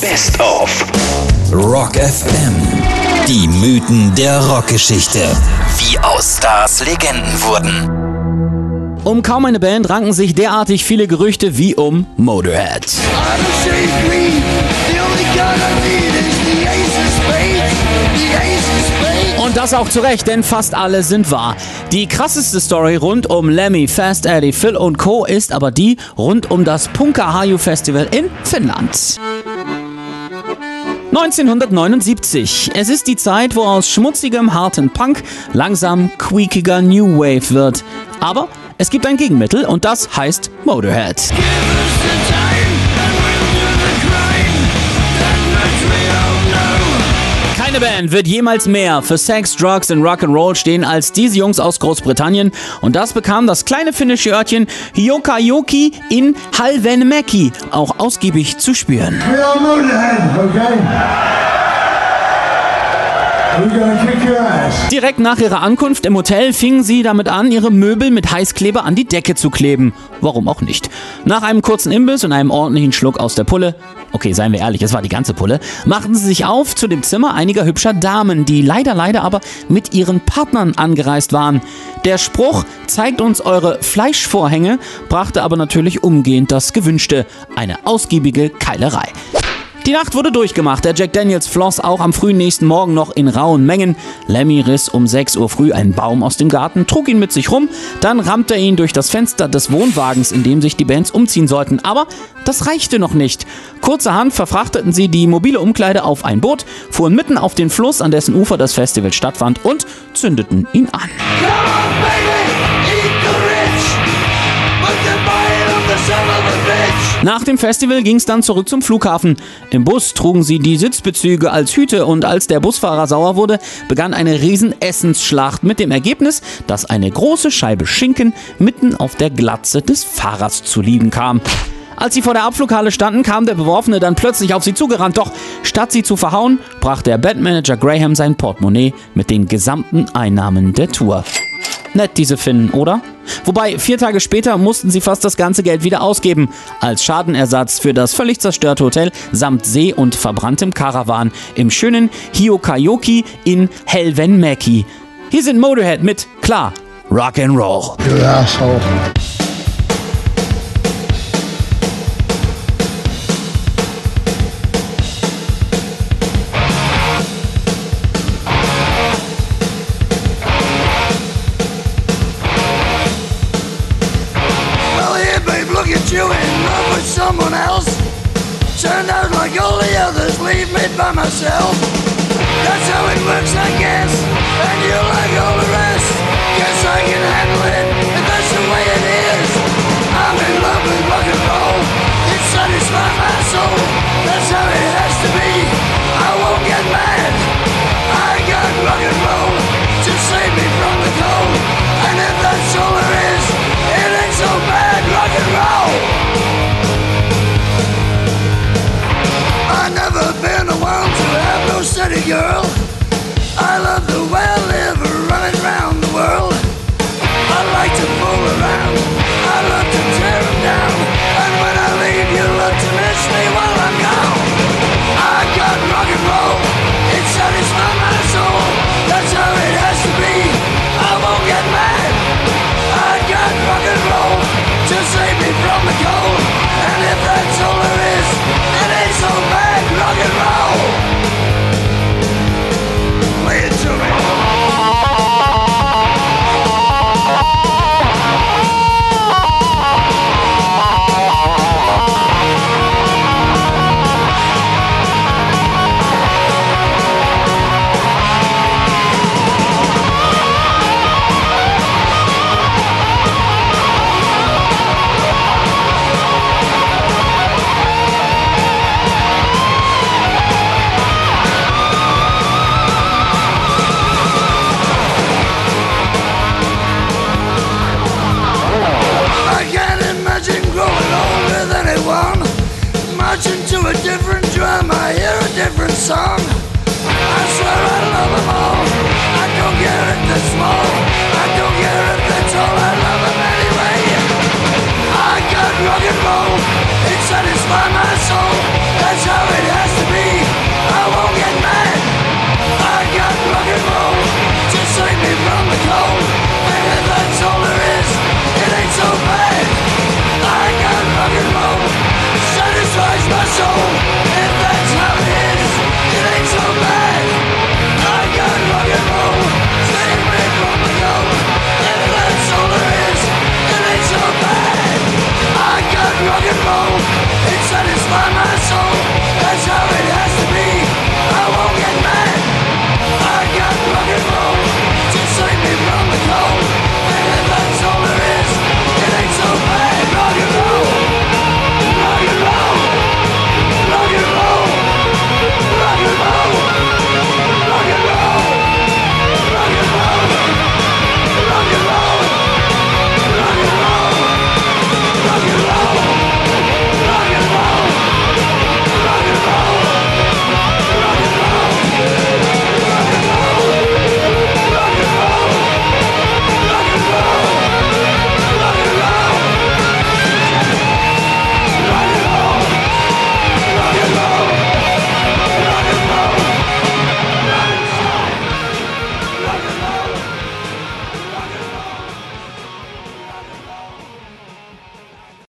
Best of Rock FM. Die Mythen der Rockgeschichte. Wie aus Stars Legenden wurden. Um kaum eine Band ranken sich derartig viele Gerüchte wie um Motorhead. Und das auch zu Recht, denn fast alle sind wahr. Die krasseste Story rund um Lemmy, Fast Eddie, Phil und Co. ist aber die rund um das Punkaharju Festival in Finnland. 1979. Es ist die Zeit, wo aus schmutzigem, harten Punk langsam queakiger New Wave wird. Aber es gibt ein Gegenmittel und das heißt Motorhead. Keine Band wird jemals mehr für Sex, Drugs und Rock'n'Roll stehen als diese Jungs aus Großbritannien und das bekam das kleine finnische Örtchen Hiokajoki in Halvenmäki auch ausgiebig zu spüren. We are Motorhead, okay? Direkt nach ihrer Ankunft im Hotel fingen sie damit an, ihre Möbel mit Heißkleber an die Decke zu kleben. Warum auch nicht? Nach einem kurzen Imbiss und einem ordentlichen Schluck aus der Pulle, okay, seien wir ehrlich, es war die ganze Pulle, machten sie sich auf zu dem Zimmer einiger hübscher Damen, die leider, leider aber mit ihren Partnern angereist waren. Der Spruch, zeigt uns eure Fleischvorhänge, brachte aber natürlich umgehend das Gewünschte, eine ausgiebige Keilerei. Die Nacht wurde durchgemacht. Der Jack Daniels floss auch am frühen nächsten Morgen noch in rauen Mengen. Lemmy riss um 6 Uhr früh einen Baum aus dem Garten, trug ihn mit sich rum, dann rammte er ihn durch das Fenster des Wohnwagens, in dem sich die Bands umziehen sollten. Aber das reichte noch nicht. Kurzerhand verfrachteten sie die mobile Umkleide auf ein Boot, fuhren mitten auf den Fluss, an dessen Ufer das Festival stattfand, und zündeten ihn an. Nach dem Festival ging es dann zurück zum Flughafen. Im Bus trugen sie die Sitzbezüge als Hüte und als der Busfahrer sauer wurde, begann eine Riesenessensschlacht mit dem Ergebnis, dass eine große Scheibe Schinken mitten auf der Glatze des Fahrers zu liegen kam. Als sie vor der Abflughalle standen, kam der Beworfene dann plötzlich auf sie zugerannt. Doch statt sie zu verhauen, brach der Bandmanager Graham sein Portemonnaie mit den gesamten Einnahmen der Tour. Nett, diese Finnen, oder? Wobei, vier Tage später mussten sie fast das ganze Geld wieder ausgeben, als Schadenersatz für das völlig zerstörte Hotel samt See und verbranntem Karawan im schönen Hiokajoki in Helvenmäki. Hier sind Motorhead mit, klar, Rock'n'Roll. You asshole. Turned out like all the others, leave me by myself. That's how it works, I guess. And you like all the rest. Guess I can handle it, if that's the way it is. I'm in love with rock